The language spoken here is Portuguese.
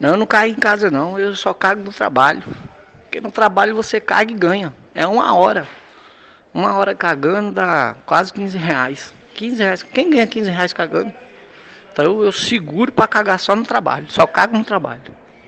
Não, eu não caio em casa não, eu só cago no trabalho. Porque no trabalho você caga e ganha. É uma hora. Uma hora cagando dá quase 15 reais. 15 reais. Quem ganha 15 reais cagando? Então eu seguro para cagar só no trabalho. Só cago no trabalho.